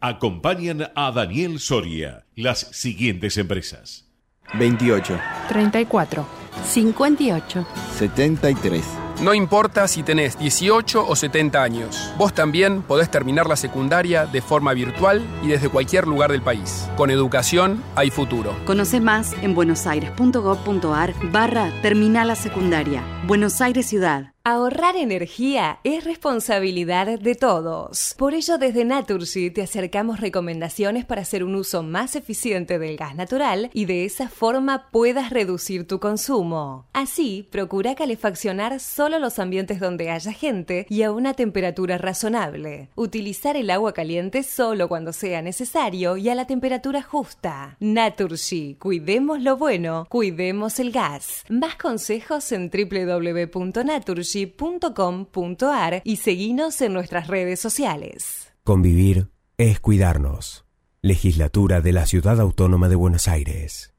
Acompañan a Daniel Soria las siguientes empresas. 28, 34, 58. 73. No importa si tenés 18 o 70 años, vos también podés terminar la secundaria de forma virtual y desde cualquier lugar del país. Con educación hay futuro. Conoce más en buenosaires.gov.ar barra Terminal la Secundaria. Buenos Aires Ciudad. Ahorrar energía es responsabilidad de todos. Por ello, desde Naturgy te acercamos recomendaciones para hacer un uso más eficiente del gas natural y de esa forma puedas reducir tu consumo. Así, procura calefaccionar solo los ambientes donde haya gente y a una temperatura razonable. Utilizar el agua caliente solo cuando sea necesario y a la temperatura justa. Naturgy, cuidemos lo bueno, cuidemos el gas. Más consejos en www.naturgy .com.ar y seguinos en nuestras redes sociales. Convivir es cuidarnos. Legislatura de la Ciudad Autónoma de Buenos Aires.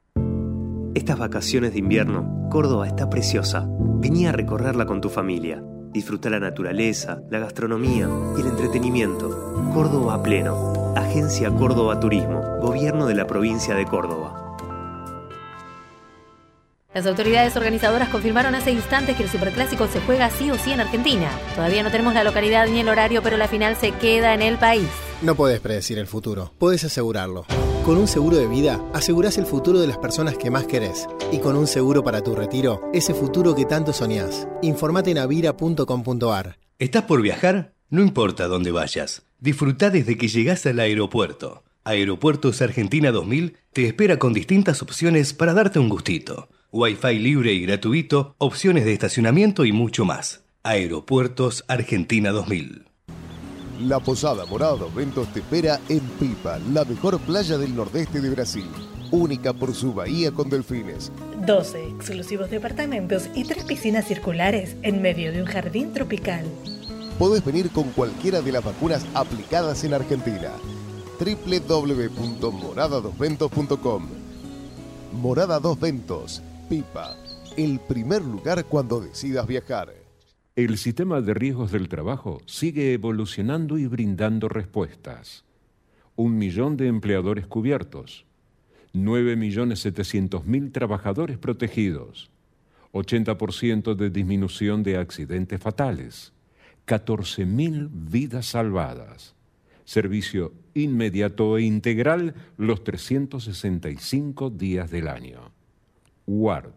Estas vacaciones de invierno, Córdoba está preciosa. Venía a recorrerla con tu familia. Disfruta la naturaleza, la gastronomía y el entretenimiento. Córdoba pleno. Agencia Córdoba Turismo. Gobierno de la provincia de Córdoba. Las autoridades organizadoras confirmaron hace instantes que el Superclásico se juega sí o sí en Argentina. Todavía no tenemos la localidad ni el horario, pero la final se queda en el país. No puedes predecir el futuro, puedes asegurarlo. Con un seguro de vida, asegurás el futuro de las personas que más querés. Y con un seguro para tu retiro, ese futuro que tanto soñás. Informate en avira.com.ar. ¿Estás por viajar? No importa dónde vayas. Disfruta desde que llegás al aeropuerto. Aeropuertos Argentina 2000 te espera con distintas opciones para darte un gustito. Wi-Fi libre y gratuito, opciones de estacionamiento y mucho más. Aeropuertos Argentina 2000. La Posada Morada dos Ventos te espera en Pipa, la mejor playa del nordeste de Brasil. Única por su bahía con delfines. 12 exclusivos departamentos y tres piscinas circulares en medio de un jardín tropical. Podés venir con cualquiera de las vacunas aplicadas en Argentina. www.moradadosventos.com Morada Dos Ventos Pipa, el primer lugar cuando decidas viajar. El sistema de riesgos del trabajo sigue evolucionando y brindando respuestas. Un millón de empleadores cubiertos, 9.700.000 trabajadores protegidos, 80% de disminución de accidentes fatales, 14.000 vidas salvadas, servicio inmediato e integral los 365 días del año. WARD,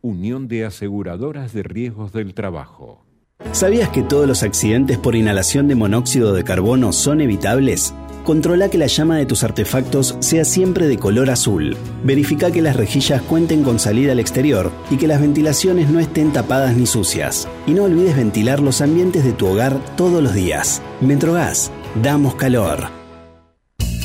Unión de Aseguradoras de Riesgos del Trabajo. ¿Sabías que todos los accidentes por inhalación de monóxido de carbono son evitables? Controla que la llama de tus artefactos sea siempre de color azul. Verifica que las rejillas cuenten con salida al exterior y que las ventilaciones no estén tapadas ni sucias. Y no olvides ventilar los ambientes de tu hogar todos los días. Metrogas, damos calor.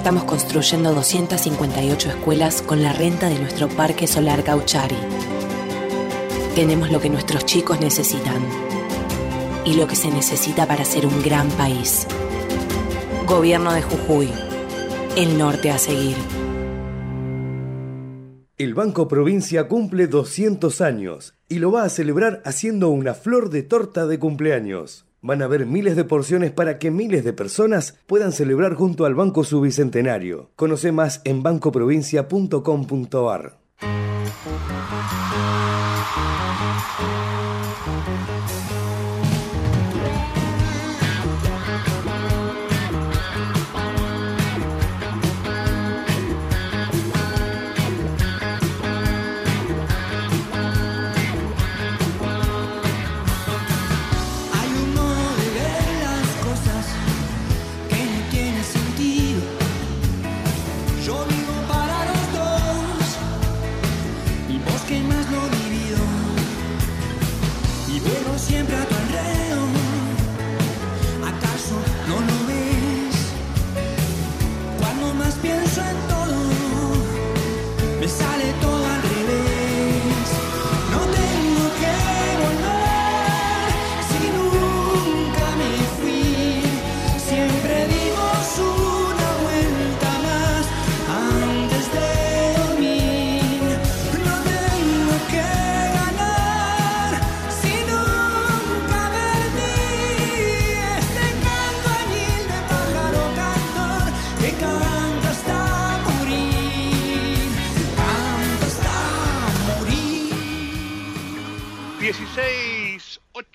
Estamos construyendo 258 escuelas con la renta de nuestro Parque Solar Gauchari. Tenemos lo que nuestros chicos necesitan y lo que se necesita para ser un gran país. Gobierno de Jujuy. El norte a seguir. El Banco Provincia cumple 200 años y lo va a celebrar haciendo una flor de torta de cumpleaños. Van a haber miles de porciones para que miles de personas puedan celebrar junto al Banco su Bicentenario. Conoce más en bancoprovincia.com.ar.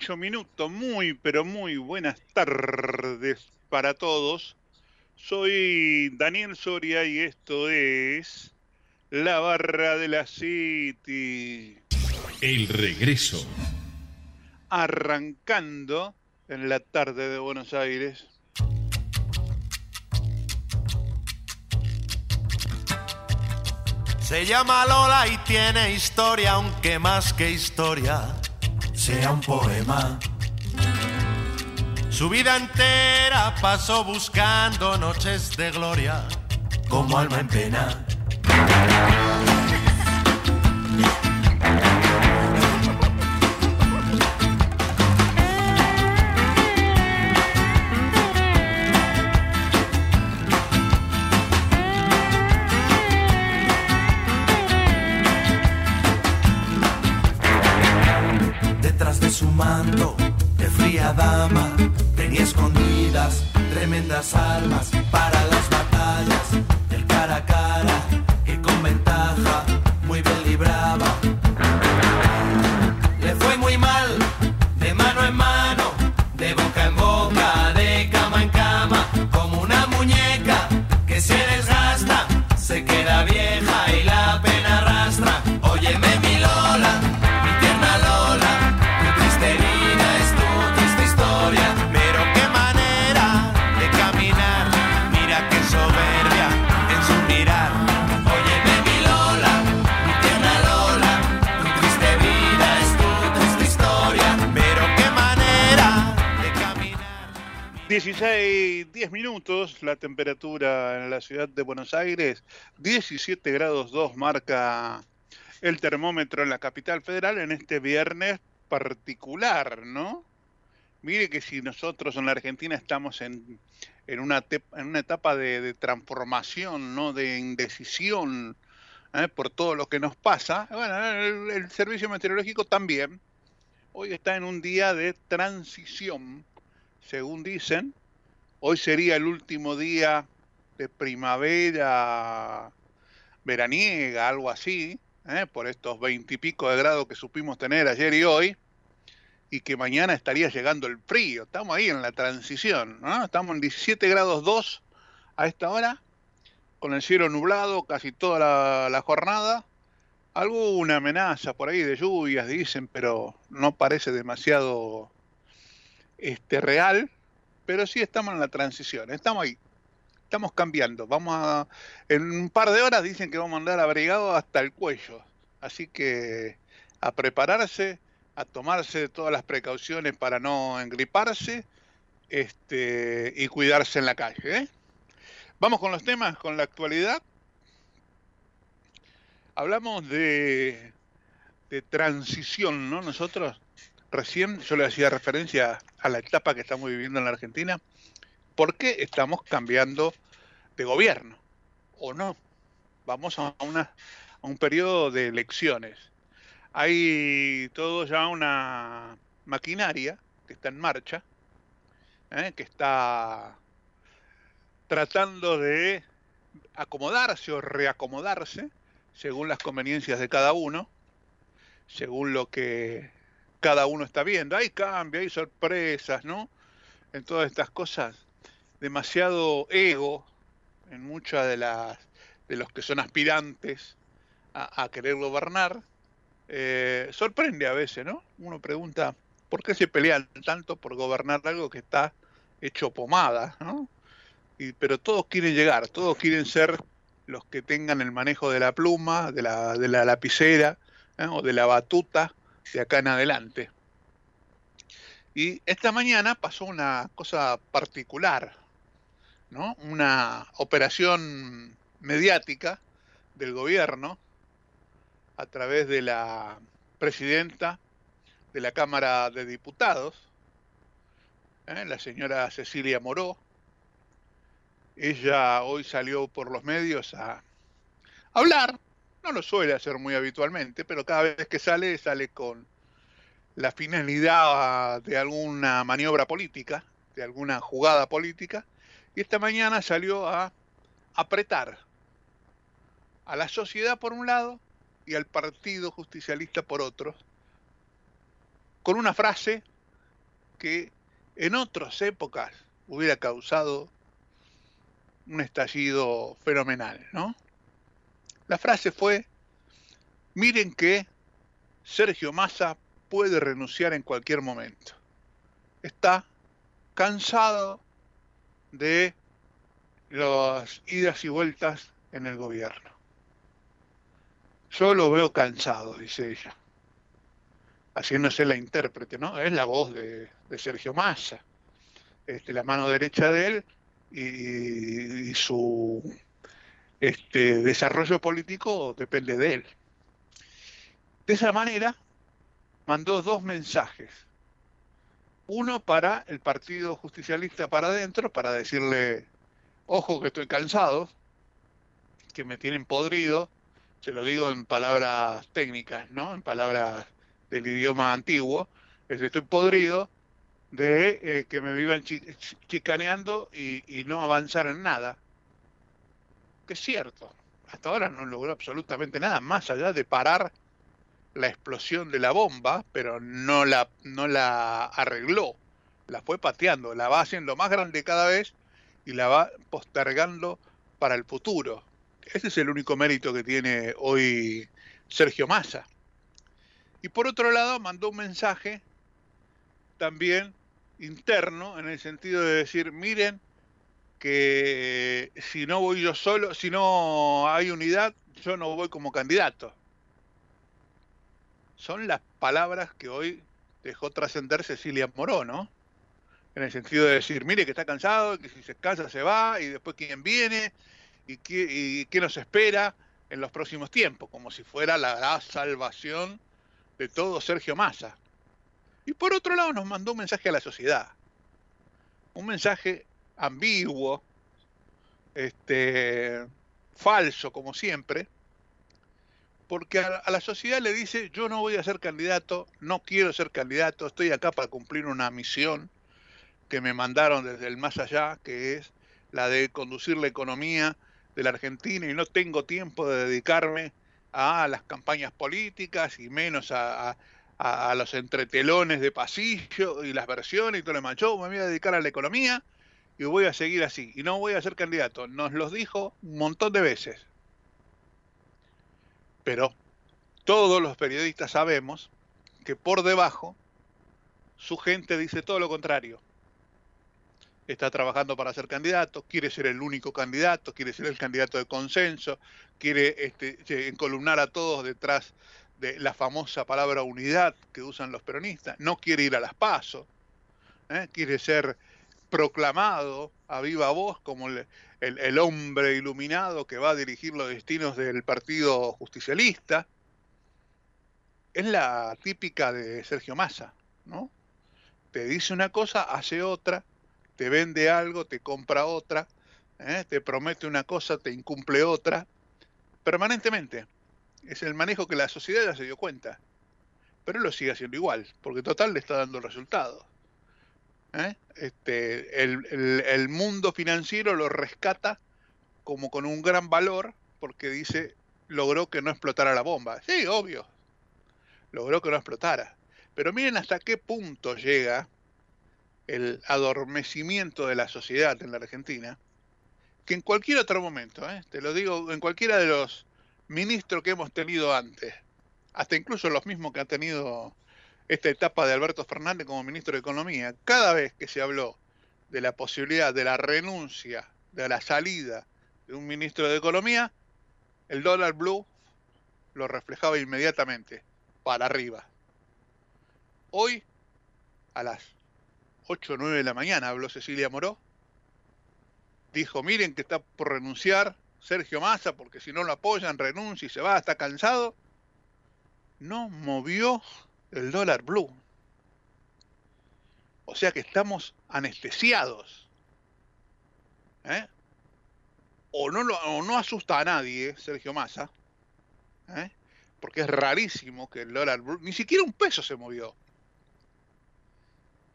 8 minutos, muy pero muy buenas tardes para todos. Soy Daniel Soria y esto es La Barra de la City. El regreso. Arrancando en la tarde de Buenos Aires. Se llama Lola y tiene historia, aunque más que historia sea un poema. Su vida entera pasó buscando noches de gloria, como alma en pena. De fría dama tenía escondidas tremendas armas para las 16, 10 minutos, la temperatura en la ciudad de Buenos Aires, 17 grados 2 marca el termómetro en la capital federal en este viernes particular, ¿no? Mire que si nosotros en la Argentina estamos en, en, una, en una etapa de, transformación, ¿no? De indecisión ¿eh? por todo lo que nos pasa, bueno, el servicio meteorológico también. Hoy está en un día de transición, según dicen. Hoy sería el último día de primavera veraniega, algo así, ¿eh? por estos veintipico de grados que supimos tener ayer y hoy, y que mañana estaría llegando el frío. Estamos ahí en la transición, ¿no? Estamos en 17 grados 2 a esta hora, con el cielo nublado casi toda la, la jornada. Alguna amenaza por ahí de lluvias, dicen, pero no parece demasiado este, real. Pero sí estamos en la transición, estamos ahí. Estamos cambiando. Vamos a. En un par de horas dicen que vamos a andar abrigados hasta el cuello. Así que a prepararse, a tomarse todas las precauciones para no engriparse este, y cuidarse en la calle. ¿eh? Vamos con los temas, con la actualidad. Hablamos de, de transición, ¿no? Nosotros recién yo le hacía referencia a la etapa que estamos viviendo en la Argentina. ¿Por qué estamos cambiando de gobierno? ¿O no? Vamos a, una, un periodo de elecciones. Hay todo ya una maquinaria que está en marcha, ¿eh? que está tratando de acomodarse o reacomodarse según las conveniencias de cada uno, según lo que cada uno está viendo. Hay cambios, hay sorpresas, ¿no? En todas estas cosas, demasiado ego en muchas de las de los que son aspirantes a, querer gobernar. Eh, sorprende a veces, ¿no? Uno pregunta, ¿por qué se pelean tanto por gobernar algo que está hecho pomada, ¿no? Y, pero todos quieren llegar, todos quieren ser los que tengan el manejo de la pluma, de la, de la lapicera ¿eh? o de la batuta de acá en adelante. Y esta mañana pasó una cosa particular, ¿no? Una operación mediática del gobierno a través de la presidenta de la Cámara de Diputados, ¿eh? la señora Cecilia Moró. Ella hoy salió por los medios a hablar, no lo suele hacer muy habitualmente, pero cada vez que sale, sale con la finalidad de alguna maniobra política, de alguna jugada política, y esta mañana salió a apretar a la sociedad por un lado y al Partido Justicialista por otro, con una frase que en otras épocas hubiera causado un estallido fenomenal, ¿no? La frase fue, miren que Sergio Massa puede renunciar en cualquier momento. Está cansado de las idas y vueltas en el gobierno. Yo lo veo cansado, dice ella, haciéndose la intérprete, ¿no? Es la voz de, Sergio Massa, este, la mano derecha de él y su este, desarrollo político depende de él. De esa manera, mandó dos mensajes. Uno para el Partido Justicialista para adentro, para decirle, ojo que estoy cansado, que me tienen podrido, se lo digo en palabras técnicas, ¿no? En palabras del idioma antiguo, es estoy podrido de eh, que me vivan chi- chi- chicaneando y no avanzar en nada. Que es cierto, hasta ahora no logró absolutamente nada, más allá de parar la explosión de la bomba, pero no la, no la arregló, la fue pateando, la va haciendo más grande cada vez y la va postergando para el futuro. Ese es el único mérito que tiene hoy Sergio Massa. Y por otro lado, mandó un mensaje también interno en el sentido de decir, miren que si no voy yo solo, si no hay unidad, yo no voy como candidato. Son las palabras que hoy dejó trascender Cecilia Moró, ¿no? En el sentido de decir, mire que está cansado, que si se cansa se va, y después quién viene, y qué, y qué nos espera en los próximos tiempos, como si fuera la, la salvación de todo Sergio Massa. Y por otro lado nos mandó un mensaje a la sociedad, un mensaje ambiguo, este, falso como siempre, porque a, la sociedad le dice yo no voy a ser candidato, no quiero ser candidato, estoy acá para cumplir una misión que me mandaron desde el más allá, que es la de conducir la economía de la Argentina y no tengo tiempo de dedicarme a las campañas políticas y menos a, a- a- a los entretelones de pasillo y las versiones y todo lo demás. Yo me voy a dedicar a la economía y voy a seguir así y no voy a ser candidato. Nos los dijo un montón de veces. Pero todos los periodistas sabemos que por debajo su gente dice todo lo contrario. Está trabajando para ser candidato, quiere ser el único candidato, quiere ser el candidato de consenso, quiere este, che, encolumnar a todos detrás de la famosa palabra unidad que usan los peronistas, no quiere ir a las pasos, quiere ser proclamado a viva voz como el, el- hombre iluminado que va a dirigir los destinos del Partido Justicialista. Es la típica de Sergio Massa, ¿no? Te dice una cosa, hace otra, te vende algo, te compra otra, ¿eh? te promete una cosa, te incumple otra, permanentemente. Es el manejo que la sociedad ya se dio cuenta. Pero lo sigue haciendo igual, porque total le está dando resultados. ¿Eh? Este, el, el- mundo financiero lo rescata como con un gran valor, porque dice, logró que no explotara la bomba. Sí, obvio, logró que no explotara. Pero miren hasta qué punto llega el adormecimiento de la sociedad en la Argentina, que en cualquier otro momento, ¿eh? te lo digo, en cualquiera de los ministros que hemos tenido antes, hasta incluso los mismos que han tenido esta etapa de Alberto Fernández como ministro de Economía, cada vez que se habló de la posibilidad de la renuncia, de la salida de un ministro de Economía, el dólar blue lo reflejaba inmediatamente, para arriba. Hoy, a las 8 o 9 de la mañana, habló Cecilia Moró, dijo, miren que está por renunciar Sergio Massa, porque si no lo apoyan, renuncia y se va, está cansado. No movió el dólar blue. O sea que estamos anestesiados. ¿eh? O, no lo- o no asusta a nadie, Sergio Massa, ¿eh? porque es rarísimo que el dólar blue, ni siquiera un peso se movió.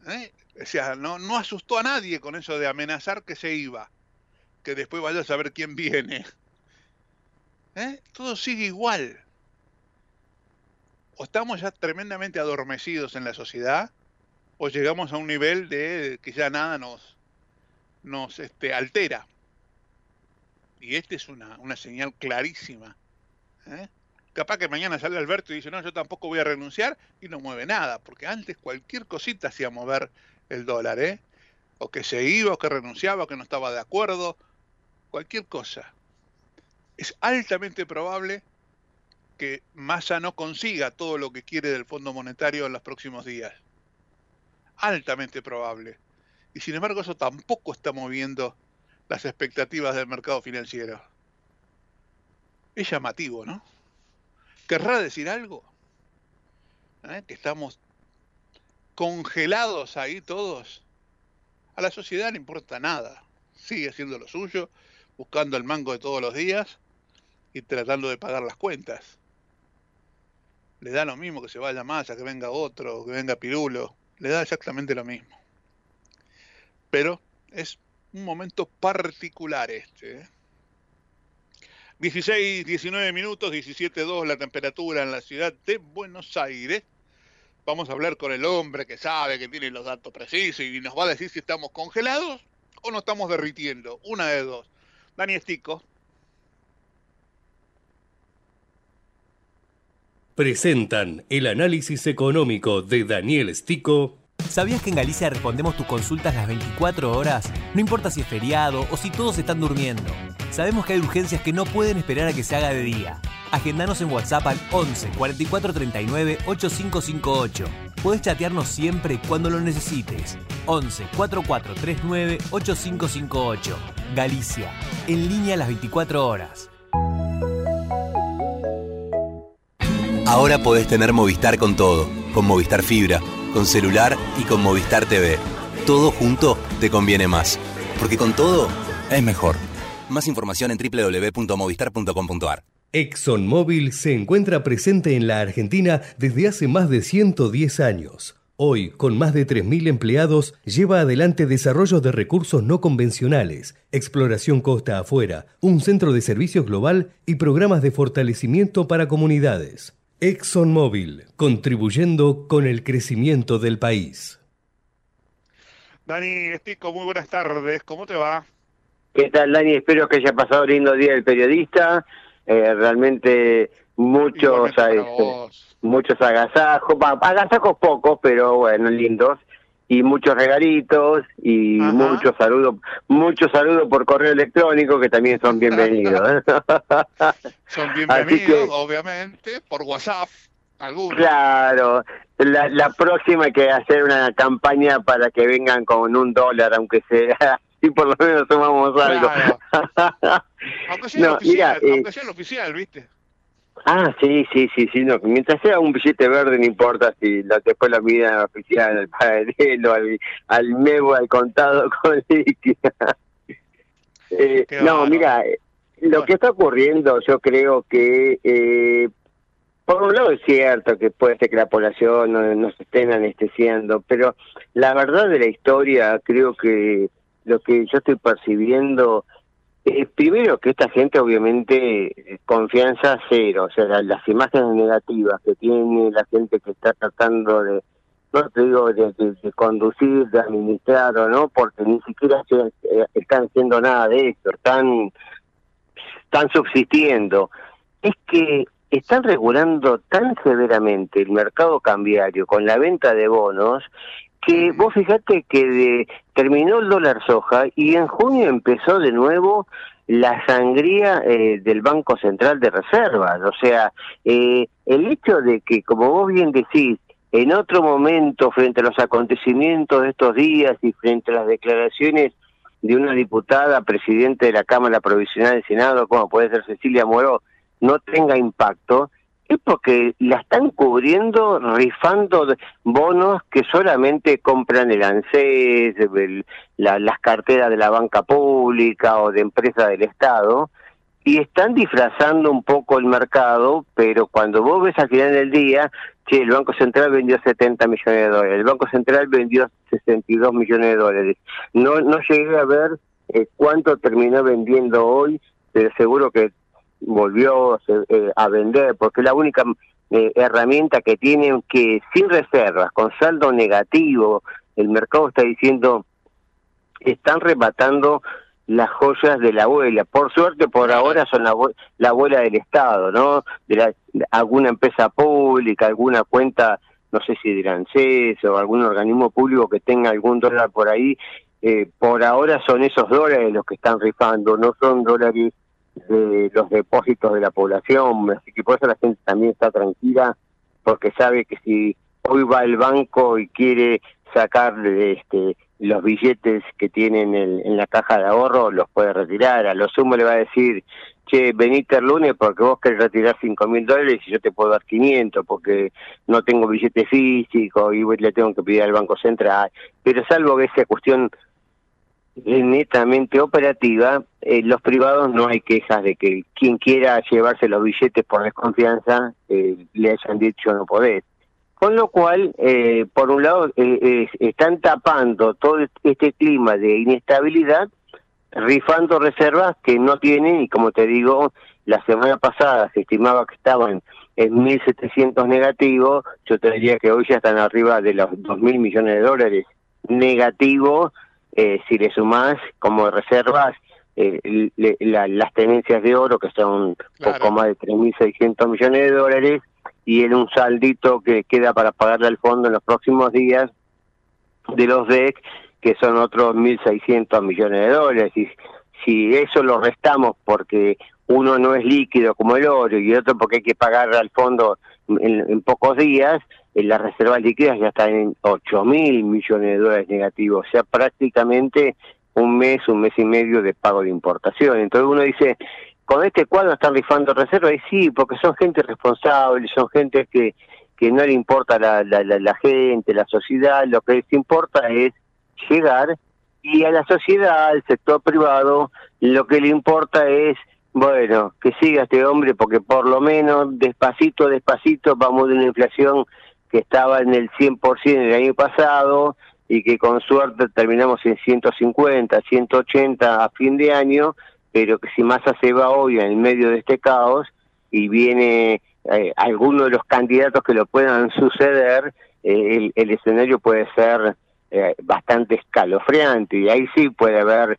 ¿eh? O sea, no, no asustó a nadie con eso de amenazar que se iba, que después vaya a saber quién viene. ¿eh? Todo sigue igual. O estamos ya tremendamente adormecidos en la sociedad, o llegamos a un nivel de que ya nada nos, nos este, altera. Y esta es una, señal clarísima. ¿eh? Capaz que mañana sale Alberto y dice, no, yo tampoco voy a renunciar y no mueve nada, porque antes cualquier cosita hacía mover el dólar, ¿eh? O que se iba, o que renunciaba, o que no estaba de acuerdo, cualquier cosa. Es altamente probable que Massa no consiga todo lo que quiere del Fondo Monetario en los próximos días. Altamente probable. Y sin embargo eso tampoco está moviendo las expectativas del mercado financiero. Es llamativo, ¿no? ¿Querrá decir algo? ¿Eh? Que estamos congelados ahí todos. A la sociedad no importa nada. Sigue haciendo lo suyo, buscando el mango de todos los días y tratando de pagar las cuentas. Le da lo mismo que se vaya más, a que venga otro, que venga Pirulo. Le da exactamente lo mismo. Pero es un momento particular este. ¿eh? 16, 19 minutos, 17.2 la temperatura en la ciudad de Buenos Aires. Vamos a hablar con el hombre que sabe, que tiene los datos precisos y nos va a decir si estamos congelados o nos estamos derritiendo. Una de dos. Dani Estico. Presentan el análisis económico de Daniel Stico. ¿Sabías que en Galicia respondemos tus consultas las 24 horas? No importa si es feriado o si todos están durmiendo. Sabemos que hay urgencias que no pueden esperar a que se haga de día. Agendanos en WhatsApp al 11 44 39 8558. Puedes chatearnos siempre cuando lo necesites. 11 44 39 8558. Galicia. En línea las 24 horas. Ahora podés tener Movistar con todo. Con Movistar Fibra, con celular y con Movistar TV. Todo junto te conviene más. Porque con todo es mejor. Más información en www.movistar.com.ar. ExxonMobil se encuentra presente en la Argentina desde hace más de 110 años. Hoy, con más de 3.000 empleados, lleva adelante desarrollos de recursos no convencionales, exploración costa afuera, un centro de servicios global y programas de fortalecimiento para comunidades. ExxonMobil, contribuyendo con el crecimiento del país. Dani Estico, muy buenas tardes. ¿Cómo te va? ¿Qué tal, Dani? Espero que haya pasado lindo día del periodista. Eh, realmente muchos este, muchos agasajos, agasajos pocos, pero bueno, lindos. Y muchos regalitos y muchos saludos, muchos saludos por correo electrónico que también son bienvenidos. ¿eh? Son bienvenidos, que- obviamente, por WhatsApp. Algunos. Claro, la, la próxima hay que hacer una campaña para que vengan con un dólar, aunque sea, y por lo menos sumamos algo. Aunque sea el No, oficial, mira, eh, aunque sea el oficial, ¿viste? Ah, sí, sí, sí, sí, no. Mientras sea un billete verde, no importa si la, después la medida oficial, al paralelo, al, al MEVO, al contado con líquida. Eh, no, mira, eh, lo que está ocurriendo, yo creo que, eh, por un lado es cierto que puede ser que la población no, no se estén anestesiando, pero la verdad de la historia, creo que lo que yo estoy percibiendo eh, primero que esta gente obviamente eh, confianza cero, o sea, la- las imágenes negativas que tiene la gente que está tratando de, no te digo de, conducir, de administrar o no, porque ni siquiera eh, están haciendo nada de esto, están, están subsistiendo. Es que están regulando tan severamente el mercado cambiario con la venta de bonos que vos fijate que de- terminó el dólar soja y en junio empezó de nuevo la sangría eh, del Banco Central de Reservas. O sea, eh, el hecho de que, como vos bien decís, en otro momento, frente a los acontecimientos de estos días y frente a las declaraciones de una diputada presidente de la Cámara Provisional del Senado, como puede ser Cecilia Moró, no tenga impacto, es porque la están cubriendo rifando bonos que solamente compran el ANSES, las carteras de la banca pública o de empresas del Estado, y están disfrazando un poco el mercado, pero cuando vos ves al final del día, che, el Banco Central vendió 70 millones de dólares, el Banco Central vendió 62 millones de dólares. No, no llegué a ver eh, cuánto terminó vendiendo hoy, pero seguro que volvió eh, a vender, porque es la única eh, herramienta que tienen que sin reservas, con saldo negativo, el mercado está diciendo, están rematando las joyas de la abuela. Por suerte, por ahora son la, abue- la abuela del Estado, ¿no? De, la- alguna empresa pública, alguna cuenta, no sé si de ANSES o algún organismo público que tenga algún dólar por ahí. Eh, por ahora son esos dólares los que están rifando, no son dólares de los depósitos de la población, así que por eso la gente también está tranquila, porque sabe que si hoy va al banco y quiere sacar este, los billetes que tienen en, en la caja de ahorro, los puede retirar. A lo sumo le va a decir, che, venite el lunes porque vos querés retirar cinco mil dólares y yo te puedo dar 500 porque no tengo billete físico y le tengo que pedir al Banco Central. Pero salvo que esa cuestión es netamente operativa, eh, los privados no hay quejas de que quien quiera llevarse los billetes por desconfianza eh, le hayan dicho no podés. Con lo cual, eh, por un lado, eh, están tapando todo este clima de inestabilidad, rifando reservas que no tienen, y como te digo, la semana pasada se estimaba que estaban en 1.700 negativos, yo te diría que hoy ya están arriba de los 2.000 millones de dólares negativos, eh, si le sumás como reservas eh, le- la- las tenencias de oro, que son poco más de 3.600 millones de dólares, y en un saldito que queda para pagarle al fondo en los próximos días de los DEC, que son otros 1.600 millones de dólares. Y si eso lo restamos porque uno no es líquido como el oro y otro porque hay que pagar al fondo en, en pocos días, en las reservas líquidas ya están en 8.000 millones de dólares negativos, o sea, prácticamente un mes, un mes y medio de pago de importación. Entonces uno dice, con este cuadro están rifando reservas, y sí, porque son gente responsable, son gente que, que no le importa la, la, la, la gente, la sociedad, lo que les importa es llegar y a la sociedad, al sector privado, lo que le importa es, bueno, que siga este hombre porque por lo menos despacito, despacito vamos de una inflación que estaba en el 100% el año pasado y que con suerte terminamos en 150, 180 a fin de año, pero que si Massa se va hoy en medio de este caos y viene eh, alguno de los candidatos que lo puedan suceder, eh, el, el escenario puede ser eh, bastante escalofriante y ahí sí puede haber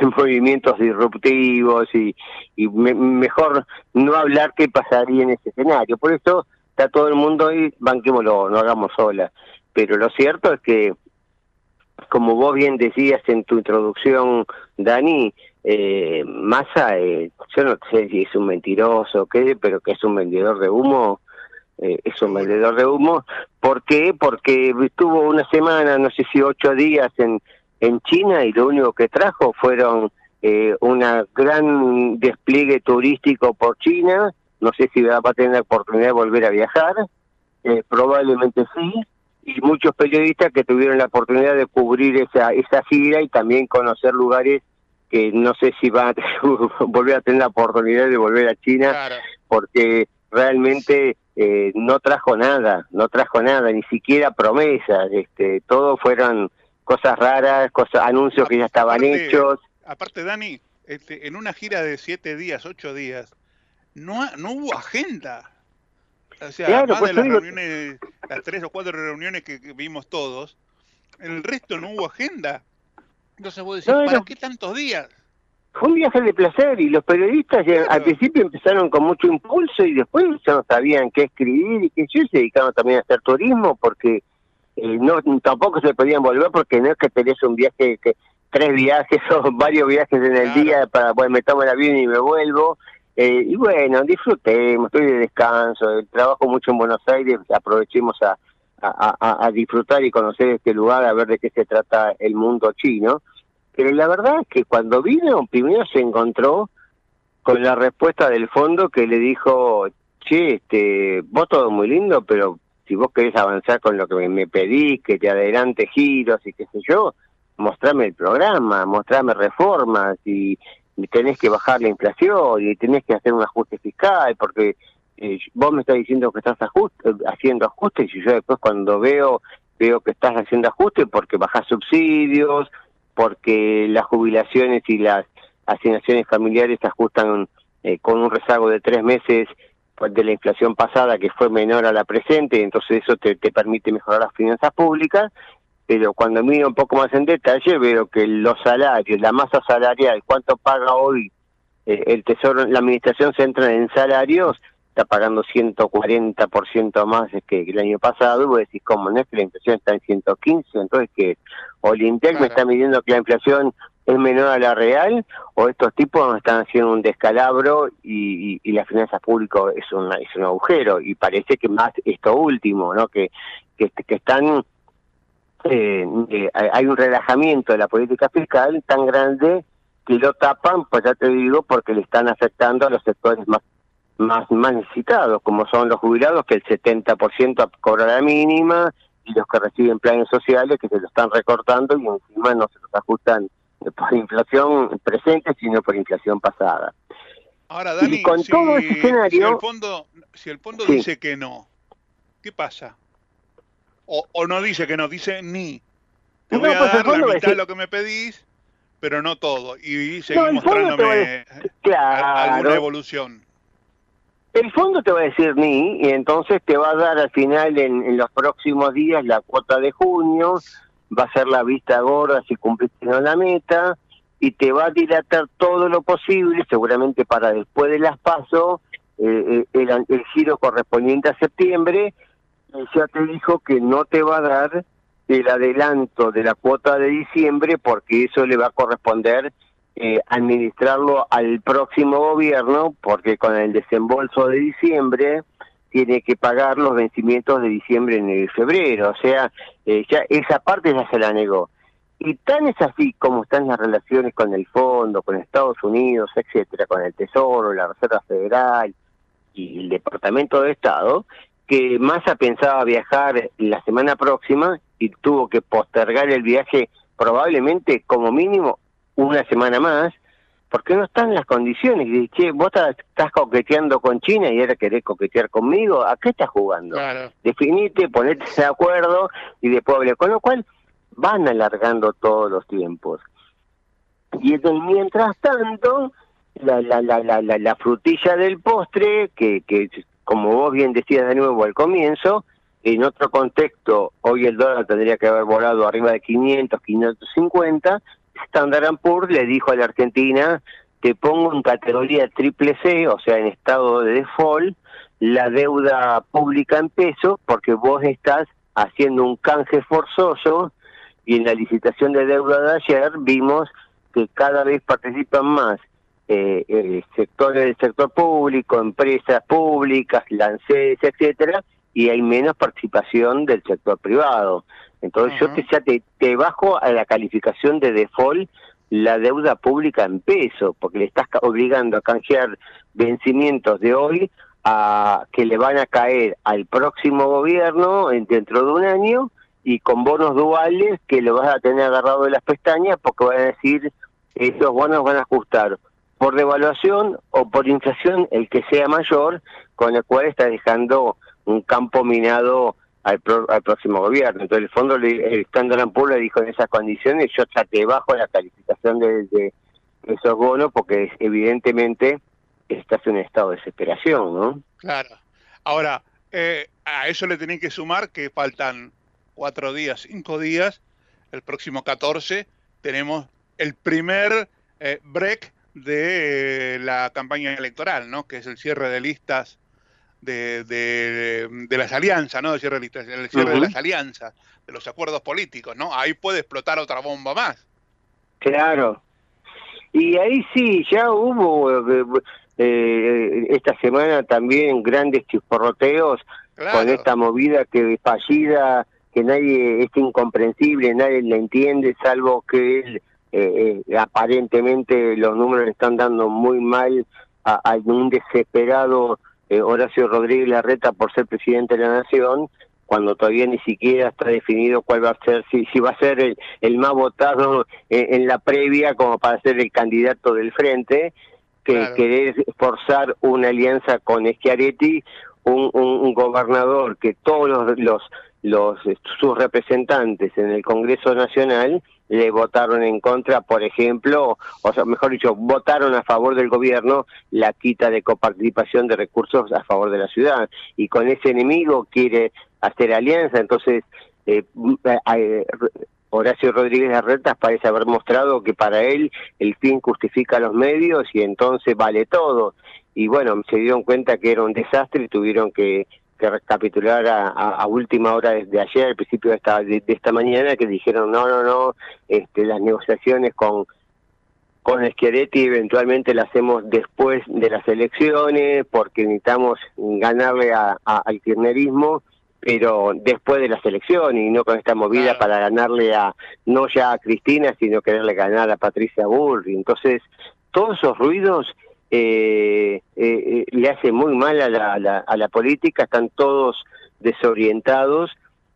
movimientos disruptivos y, y me- mejor no hablar qué pasaría en ese escenario. Por eso está todo el mundo ahí, banquémoslo, no hagamos sola. Pero lo cierto es que, como vos bien decías en tu introducción, Dani, eh, Massa, eh, yo no sé si es un mentiroso o qué, pero que es un vendedor de humo, eh, es un vendedor de humo. ¿Por qué? Porque estuvo una semana, no sé si ocho días en, en China y lo único que trajo fueron eh, una gran despliegue turístico por China. No sé si va a tener la oportunidad de volver a viajar, eh, probablemente sí. Y muchos periodistas que tuvieron la oportunidad de cubrir esa, esa gira y también conocer lugares que no sé si va a volver a tener la oportunidad de volver a China, porque realmente eh, no trajo nada, no trajo nada, ni siquiera promesas, este, todo fueron cosas raras, cosas, anuncios que ya estaban Aparte- hechos. Aparte, Dani, este, en una gira de siete días, ocho días, no, ha- no hubo agenda. O sea, Claro, además pues de las digo- reuniones, las tres o cuatro reuniones que, que vimos todos, en el resto no hubo agenda. Entonces vos decís, No, ¿para no. qué tantos días? Fue un viaje de placer y los periodistas al principio empezaron con mucho impulso y después ya no sabían qué escribir y que yo se dedicaron también a hacer turismo porque eh, no tampoco se podían volver porque no es que tenés un viaje que tres viajes o varios viajes en el día para bueno me tomo el avión y me vuelvo Eh, y bueno disfrutemos estoy de descanso eh, trabajo mucho en Buenos Aires aprovechemos a, a, disfrutar y conocer este lugar a ver de qué se trata el mundo chino. Pero la verdad es que cuando vino primero se encontró con la respuesta del fondo que le dijo che este vos todo muy lindo pero si vos querés avanzar con lo que me, me pedís que te adelante giros y qué sé yo mostrame el programa mostrame reformas y tenés que bajar la inflación y tenés que hacer un ajuste fiscal porque eh, vos me estás diciendo que estás ajuste, haciendo ajustes y yo después cuando veo veo que estás haciendo ajustes porque bajás subsidios porque las jubilaciones y las asignaciones familiares se ajustan eh, con un rezago de tres meses de la inflación pasada que fue menor a la presente, entonces eso te permite mejorar las finanzas públicas, pero cuando miro un poco más en detalle veo que los salarios, la masa salarial, cuánto paga hoy eh, el Tesoro, la Administración Central en salarios, está pagando 140% más que el año pasado, y vos decís, ¿cómo no es que la inflación está en 115? Entonces, que o el Intec me está midiendo que la inflación es menor a la real, o estos tipos nos están haciendo un descalabro y, y, y las finanzas públicas es, una, es un agujero, y parece que más esto último, ¿no? Que, que, que están, eh, eh, hay un relajamiento de la política fiscal tan grande que lo tapan, pues ya te digo, porque le están afectando a los sectores más más, más necesitados, como son los jubilados, que el 70% cobra la mínima, y los que reciben planes sociales, que se lo están recortando y encima no se los ajustan por inflación presente, sino por inflación pasada. Ahora, Dani, y con si, todo ese escenario... si el fondo, si el fondo Sí. dice que no, ¿qué pasa? O, o no dice que no, dice ni. Te voy a pues dar la mitad de lo que me pedís, pero no todo. Y No, a mostrándome Claro. alguna evolución. El fondo te va a decir ni, y entonces te va a dar al final en, en los próximos días la cuota de junio, va a ser la vista gorda si cumpliste no la meta, y te va a dilatar todo lo posible, seguramente para después de las pasos, eh, eh, el, el giro correspondiente a septiembre, ya te dijo que no te va a dar el adelanto de la cuota de diciembre porque eso le va a corresponder eh, administrarlo al próximo gobierno porque con el desembolso de diciembre tiene que pagar los vencimientos de diciembre en febrero, o sea, eh, ya esa parte ya se la negó. Y tan es así como están las relaciones con el fondo, con Estados Unidos, etcétera, con el Tesoro, la Reserva Federal y el Departamento de Estado, que Massa pensaba viajar la semana próxima y tuvo que postergar el viaje probablemente como mínimo una semana más, porque no están las condiciones. Y che, vos estás, estás coqueteando con China y ahora querés coquetear conmigo, ¿a qué estás jugando? Definite, ponete de acuerdo y después hable. Con lo cual van alargando todos los tiempos. Y entonces, mientras tanto, la, la, la, la, la, la frutilla del postre, que, que como vos bien decías de nuevo al comienzo, en otro contexto, hoy el dólar tendría que haber volado arriba de 500, 550, Standard Poor's le dijo a la Argentina, te pongo en categoría triple C, o sea, en estado de default, la deuda pública en peso, porque vos estás haciendo un canje forzoso y en la licitación de deuda de ayer vimos que cada vez participan más eh, eh, sectores del sector público, empresas públicas, lances, etcétera, y hay menos participación del sector privado. Entonces yo te, ya te, te bajo a la calificación de default la deuda pública en peso, porque le estás obligando a canjear vencimientos de hoy a que le van a caer al próximo gobierno en- dentro de un año y con bonos duales que lo vas a tener agarrado de las pestañas porque van a decir esos bonos van a ajustar por devaluación o por inflación el que sea mayor, con el cual está dejando un campo minado al, pro- al próximo gobierno. Entonces el fondo, el Standard Poor's le dijo en esas condiciones, yo te bajo la calificación de, de esos bonos porque evidentemente estás en un estado de desesperación, ¿no? Claro. Ahora, eh, a eso le tienen que sumar que faltan cuatro días, cinco días. El próximo 14 tenemos el primer eh, break de eh, la campaña electoral, ¿no? Que es el cierre de listas de, de, de las alianzas, ¿no? El cierre de listas, el cierre de las alianzas, de los acuerdos políticos, ¿no? Ahí puede explotar otra bomba más. Claro. Y ahí sí, ya hubo eh, eh, esta semana también grandes chisporroteos con esta movida que fallida, que nadie, es incomprensible, nadie la entiende, salvo que él, eh, eh, aparentemente los números le están dando muy mal a, a un desesperado eh, Horacio Rodríguez Larreta por ser presidente de la Nación, cuando todavía ni siquiera está definido cuál va a ser, si, si va a ser el, el más votado en, en la previa como para ser el candidato del frente, que querer forzar una alianza con Schiaretti, un, un, un gobernador que todos los, los, los sus representantes en el Congreso Nacional le votaron en contra, por ejemplo, o mejor dicho, votaron a favor del gobierno la quita de coparticipación de recursos a favor de la ciudad. Y con ese enemigo quiere hacer alianza, entonces eh, eh, Horacio Rodríguez Larretas parece haber mostrado que para él el fin justifica los medios y entonces vale todo. Y bueno, se dieron cuenta que era un desastre y tuvieron que, recapitular a, última hora desde ayer, al principio de esta, de, esta mañana, que dijeron no, no, no, este, las negociaciones con con Schiaretti eventualmente las hacemos después de las elecciones porque necesitamos ganarle al kirchnerismo pero después de la selección y no con esta movida para ganarle a, no ya a Cristina, sino quererle ganar a Patricia Bullrich. Entonces, todos esos ruidos eh, eh, eh, le hacen muy mal a la, a la, política, están todos desorientados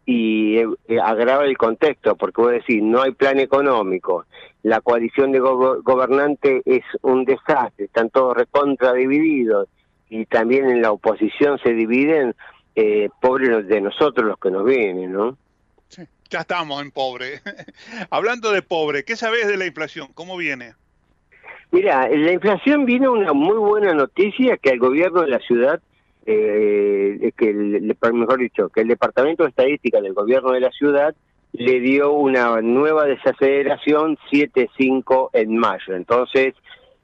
y agrava el contexto, porque voy a decir, no hay plan económico, la coalición de gobernantes es un desastre, están todos recontra divididos y también en la oposición se dividen eh, pobres de nosotros los que nos vienen, ¿no? Ya estamos en pobre. Hablando de pobre, ¿qué sabes de la inflación? ¿Cómo viene? Mira, la inflación vino una muy buena noticia que el gobierno de la ciudad, eh, que el, mejor dicho, que el Departamento de Estadística del gobierno de la ciudad le dio una nueva desaceleración 7.5 en mayo. Entonces,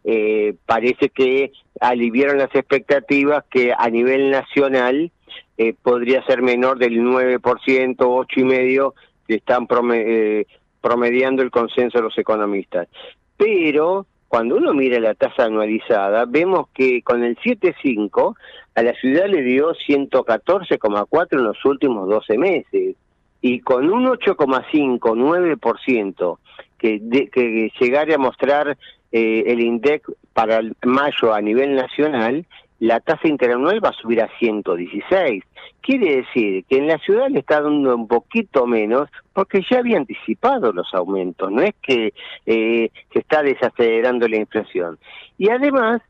eh, parece que aliviaron las expectativas que a nivel nacional eh, podría ser menor del 9%, 8,5% que están eh, promediando el consenso de los economistas. Pero cuando uno mira la tasa anualizada, vemos que con el 7,5 a la ciudad le dio 114,4 en los últimos 12 meses. Y con un 8,5, 9% que, de, que llegara a mostrar eh, el INDEC para el mayo a nivel nacional, la tasa interanual va a subir a 116. Quiere decir que en la ciudad le está dando un poquito menos porque ya había anticipado los aumentos, no es que eh, se está desacelerando la inflación. Y además,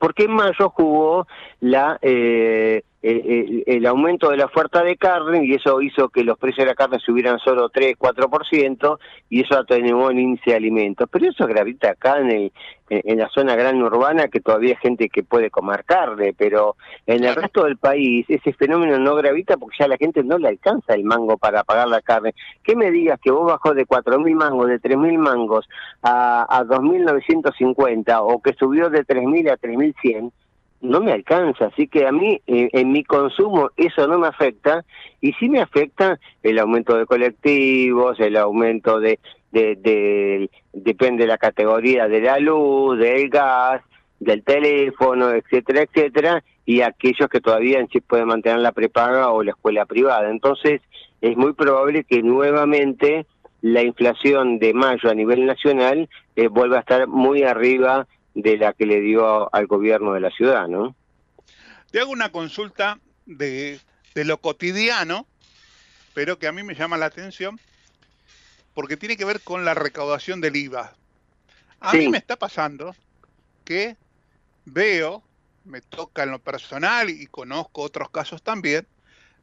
porque en mayo jugó la eh, el, aumento de la oferta de carne y eso hizo que los precios de la carne subieran solo 3, 4% y eso atenuó el índice de alimentos. Pero eso gravita acá en, en, la zona gran urbana que todavía hay gente que puede comer carne, pero en el resto del país ese fenómeno no gravita porque ya la gente no le alcanza el mango para pagar la carne. ¿Qué me digas que vos bajó de 4.000 mangos, de 3.000 mangos a, a 2.950 o que subió de 3.000 a 3.100? No me alcanza, así que a mí eh, en mi consumo eso no me afecta y sí me afecta el aumento de colectivos, el aumento de, de, depende de la categoría de la luz, del gas, del teléfono, etcétera, etcétera, y aquellos que todavía en sí pueden mantener la prepaga o la escuela privada. Entonces, es muy probable que nuevamente la inflación de mayo a nivel nacional eh, vuelva a estar muy arriba de la que le dio al gobierno de la ciudad, ¿no? Te hago una consulta de, de lo cotidiano, pero que a mí me llama la atención, porque tiene que ver con la recaudación del IVA. A mí me está pasando que veo, me toca en lo personal y conozco otros casos también,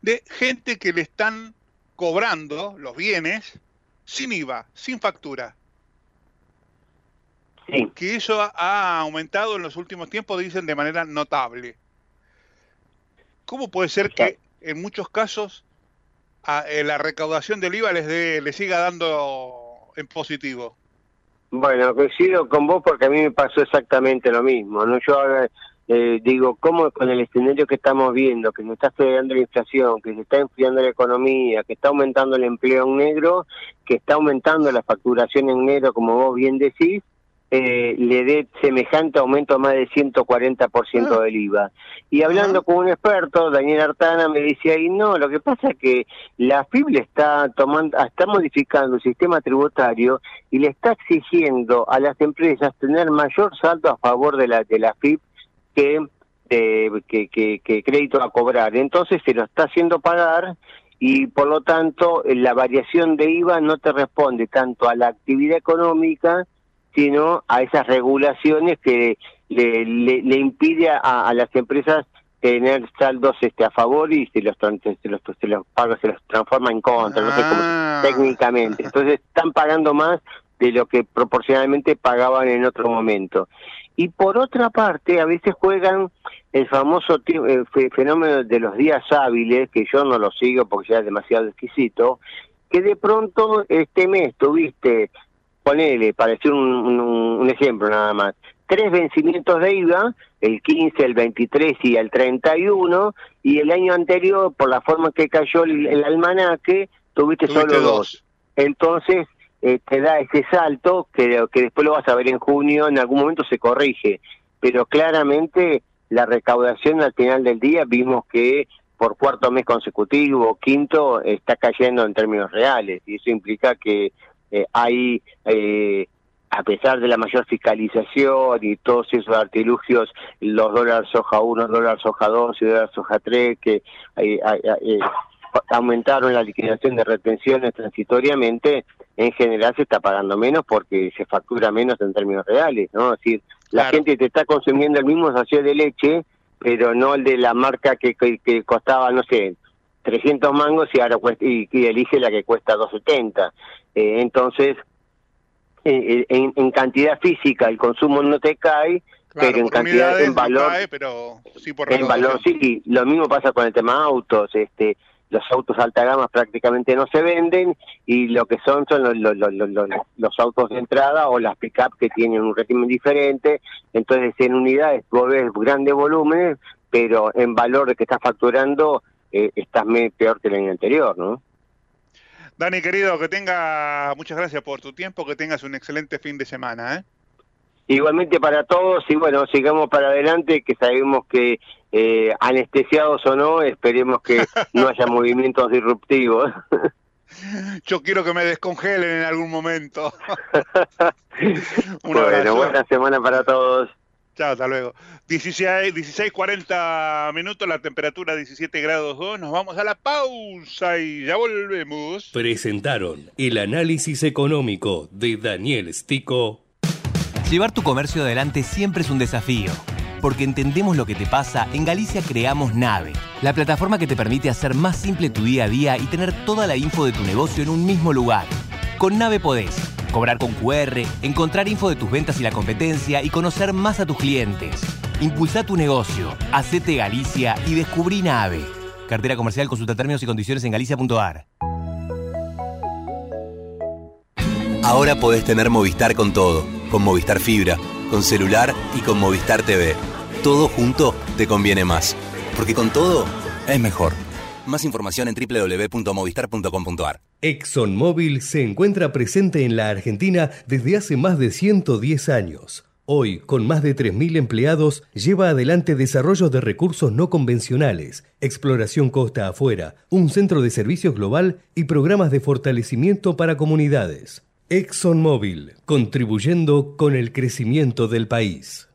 de gente que le están cobrando los bienes sin IVA, sin factura. Que eso ha aumentado en los últimos tiempos, dicen, de manera notable. ¿Cómo puede ser que en muchos casos a, eh, la recaudación del IVA les, de, les siga dando en positivo? Bueno, coincido con vos porque a mí me pasó exactamente lo mismo. no Yo eh, digo, ¿cómo con el escenario que estamos viendo, que nos está acelerando la inflación, que se está enfriando la economía, que está aumentando el empleo en negro, que está aumentando la facturación en negro, como vos bien decís, eh, le dé semejante aumento más del 140% del IVA. Y hablando con un experto, Daniel Artana, me decía, y no, lo que pasa es que la FIB le está, tomando, está modificando el sistema tributario y le está exigiendo a las empresas tener mayor saldo a favor de la, de la FIB que, que, que, que crédito a cobrar. Entonces se lo está haciendo pagar y por lo tanto la variación de IVA no te responde tanto a la actividad económica sino a esas regulaciones que le, le, impide a, las empresas tener saldos este a favor y se los, se los, se los pagos se los transforma en contra, no sé cómo Ah. técnicamente. Entonces están pagando más de lo que proporcionalmente pagaban en otro momento. Y por otra parte, a veces juegan el famoso eh, fe- fenómeno de los días hábiles, que yo no lo sigo porque ya es demasiado exquisito, que de pronto este mes tuviste, ponele, para decir un, un- un ejemplo nada más, tres vencimientos de IVA, el 15, el 23 y el 31, y el año anterior, por la forma que cayó el, el almanaque, tuviste, Tuviste solo dos. dos. Entonces, eh, te da ese salto que, que después lo vas a ver en junio, en algún momento se corrige, pero claramente la recaudación al final del día vimos que por cuarto mes consecutivo, quinto, está cayendo en términos reales, y eso implica que eh, hay, eh, a pesar de la mayor fiscalización y todos esos artilugios, los dólares soja 1, dólares soja 2 y dólares soja 3, que eh, eh, eh, aumentaron la liquidación de retenciones transitoriamente, en general se está pagando menos porque se factura menos en términos reales, ¿no? Es decir, la gente te está consumiendo el mismo sachet de leche, pero no el de la marca que, que, que costaba, no sé, 300 mangos y ahora cuesta, y, y elige la que cuesta 270. Eh, entonces, eh, en, en cantidad física el consumo no te cae, Claro, pero en cantidad, en no valor, cae, pero sí por en valor sí. Lo mismo pasa con el tema autos, este los autos alta gama prácticamente no se venden y lo que son son los, los, los, autos de entrada o las pick-up que tienen un régimen diferente, entonces en unidades vos ves grandes volúmenes, pero en valor que estás facturando eh, estás peor que el año anterior, ¿no? Dani, querido, que tenga, muchas gracias por tu tiempo, que tengas un excelente fin de semana, ¿eh? Igualmente para todos y bueno, sigamos para adelante, que sabemos que eh, anestesiados o no, esperemos que no haya movimientos disruptivos. Yo quiero que me descongelen en algún momento. Bueno, buena semana para todos. Chao, hasta luego. 16, 16, 40 minutos, la temperatura 17 grados 2. Nos vamos a la pausa y ya volvemos. Presentaron el análisis económico de Daniel Stico. Llevar tu comercio adelante siempre es un desafío. Porque entendemos lo que te pasa, en Galicia creamos Nave, la plataforma que te permite hacer más simple tu día a día y tener toda la info de tu negocio en un mismo lugar. Con Nave podés cobrar con QR, encontrar info de tus ventas y la competencia y conocer más a tus clientes. Impulsa tu negocio, hacete Galicia y descubrí Nave. Cartera comercial, consulta términos y condiciones en galicia.ar. Ahora podés tener Movistar con todo, con Movistar Fibra, con celular y con Movistar TV. Todo junto te conviene más, porque con todo es mejor. Más información en www.movistar.com.ar. ExxonMobil se encuentra presente en la Argentina desde hace más de 110 años. Hoy, con más de 3.000 empleados, lleva adelante desarrollos de recursos no convencionales, exploración costa afuera, un centro de servicios global y programas de fortalecimiento para comunidades. ExxonMobil, contribuyendo con el crecimiento del país.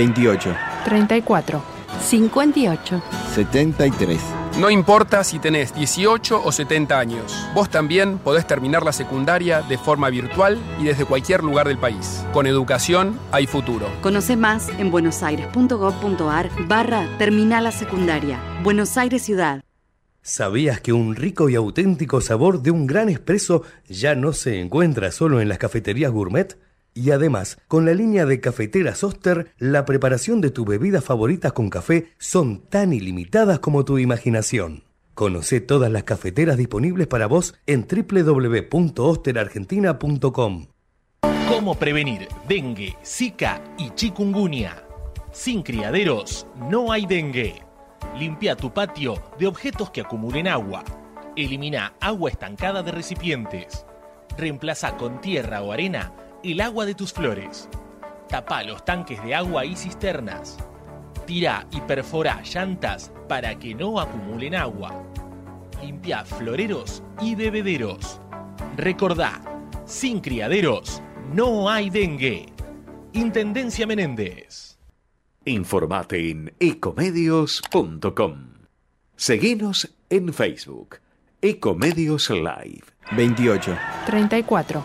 28, 34, 58. 73. No importa si tenés 18 o 70 años, vos también podés terminar la secundaria de forma virtual y desde cualquier lugar del país. Con educación hay futuro. Conoce más en buenosaires.gov.ar barra Terminal la Secundaria. Buenos Aires Ciudad. ¿Sabías que un rico y auténtico sabor de un gran espresso ya no se encuentra solo en las cafeterías gourmet? Y además, con la línea de cafeteras Oster, la preparación de tus bebidas favoritas con café son tan ilimitadas como tu imaginación. Conoce todas las cafeteras disponibles para vos en www.osterargentina.com. ¿Cómo prevenir dengue, zika y chikungunya? Sin criaderos no hay dengue. Limpia tu patio de objetos que acumulen agua. Elimina agua estancada de recipientes. Reemplaza con tierra o arena el agua de tus flores. Tapa los tanques de agua y cisternas. Tira y perfora llantas para que no acumulen agua. Limpia floreros y bebederos. Recordá, sin criaderos no hay dengue. Intendencia Menéndez. Informate en ecomedios.com. Seguinos en Facebook. Ecomedios Live. 28, 34,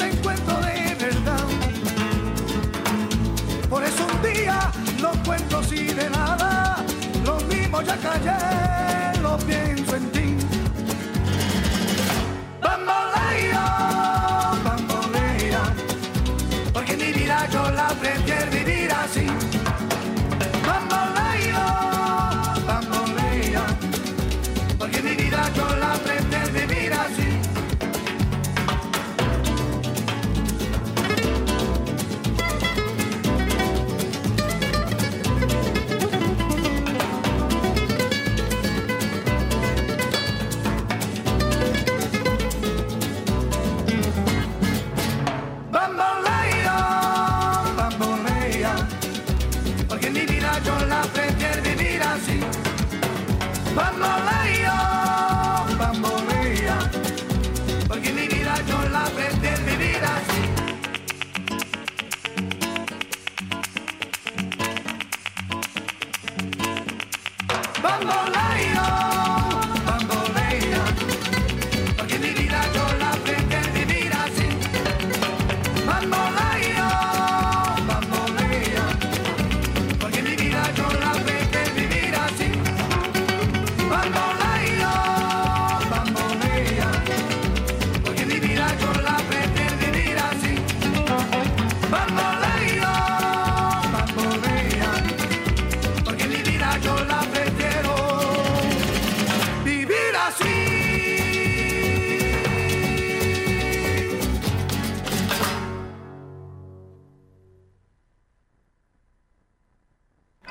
Por eso un día lo cuento así de nada. Lo mismo ya callé, lo pienso en ti. Bambolea, bambolea, porque mi vida yo la prefiero vivir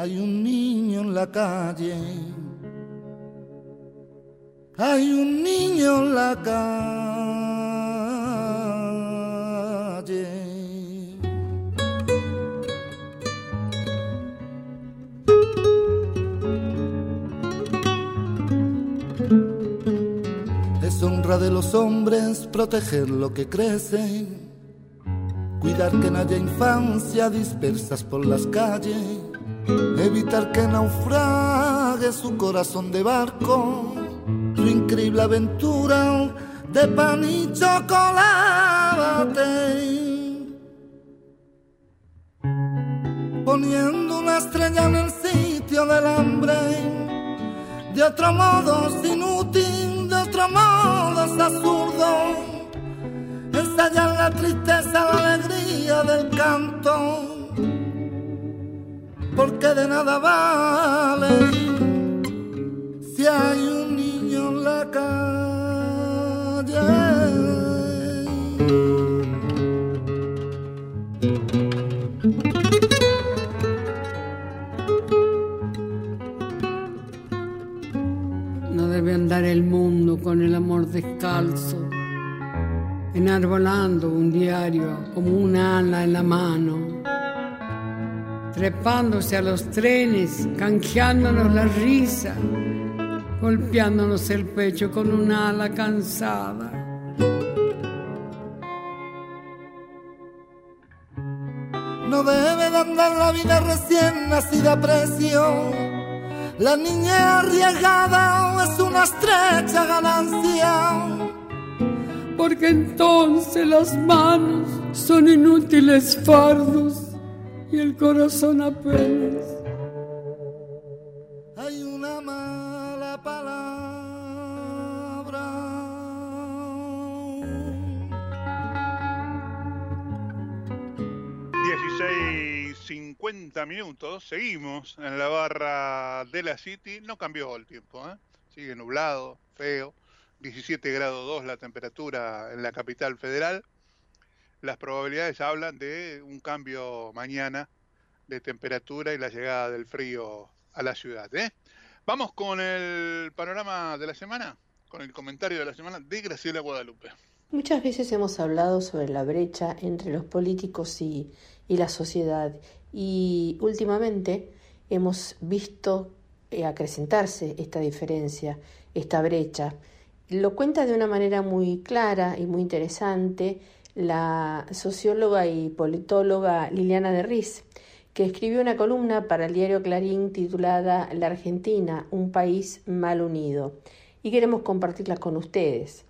hay un niño en la calle. Hay un niño en la calle. Es honra de los hombres proteger lo que crece, cuidar que no haya infancia dispersas por las calles evitar que naufrague su corazón de barco, su increíble aventura de pan y chocolate. Poniendo una estrella en el sitio del hambre, de otro modo es inútil, de otro modo es absurdo. Estallar la tristeza, la alegría del canto, porque de nada vale si hay un niño en la calle. No debe andar el mundo con el amor descalzo, enarbolando un diario como un ala en la mano, trepándose a los trenes, canjeándonos la risa, golpeándonos el pecho con un ala cansada. No debe de andar la vida recién nacida a precio. La niña arriesgada es una estrecha ganancia. Porque entonces las manos son inútiles fardos y el corazón apenas. Hay una mala palabra. 16.50 minutos, seguimos en la barra de la City, no cambió el tiempo, ¿eh? sigue nublado, feo, 17 grados 2 la temperatura en la capital federal, las probabilidades hablan de un cambio mañana de temperatura y la llegada del frío a la ciudad. ¿eh? Vamos con el panorama de la semana, con el comentario de la semana de Graciela Guadalupe. Muchas veces hemos hablado sobre la brecha entre los políticos y, la sociedad y últimamente hemos visto eh, acrecentarse esta diferencia, esta brecha. Lo cuenta de una manera muy clara y muy interesante la socióloga y politóloga Liliana de Riz, que escribió una columna para el diario Clarín titulada La Argentina, un país mal unido, y queremos compartirla con ustedes.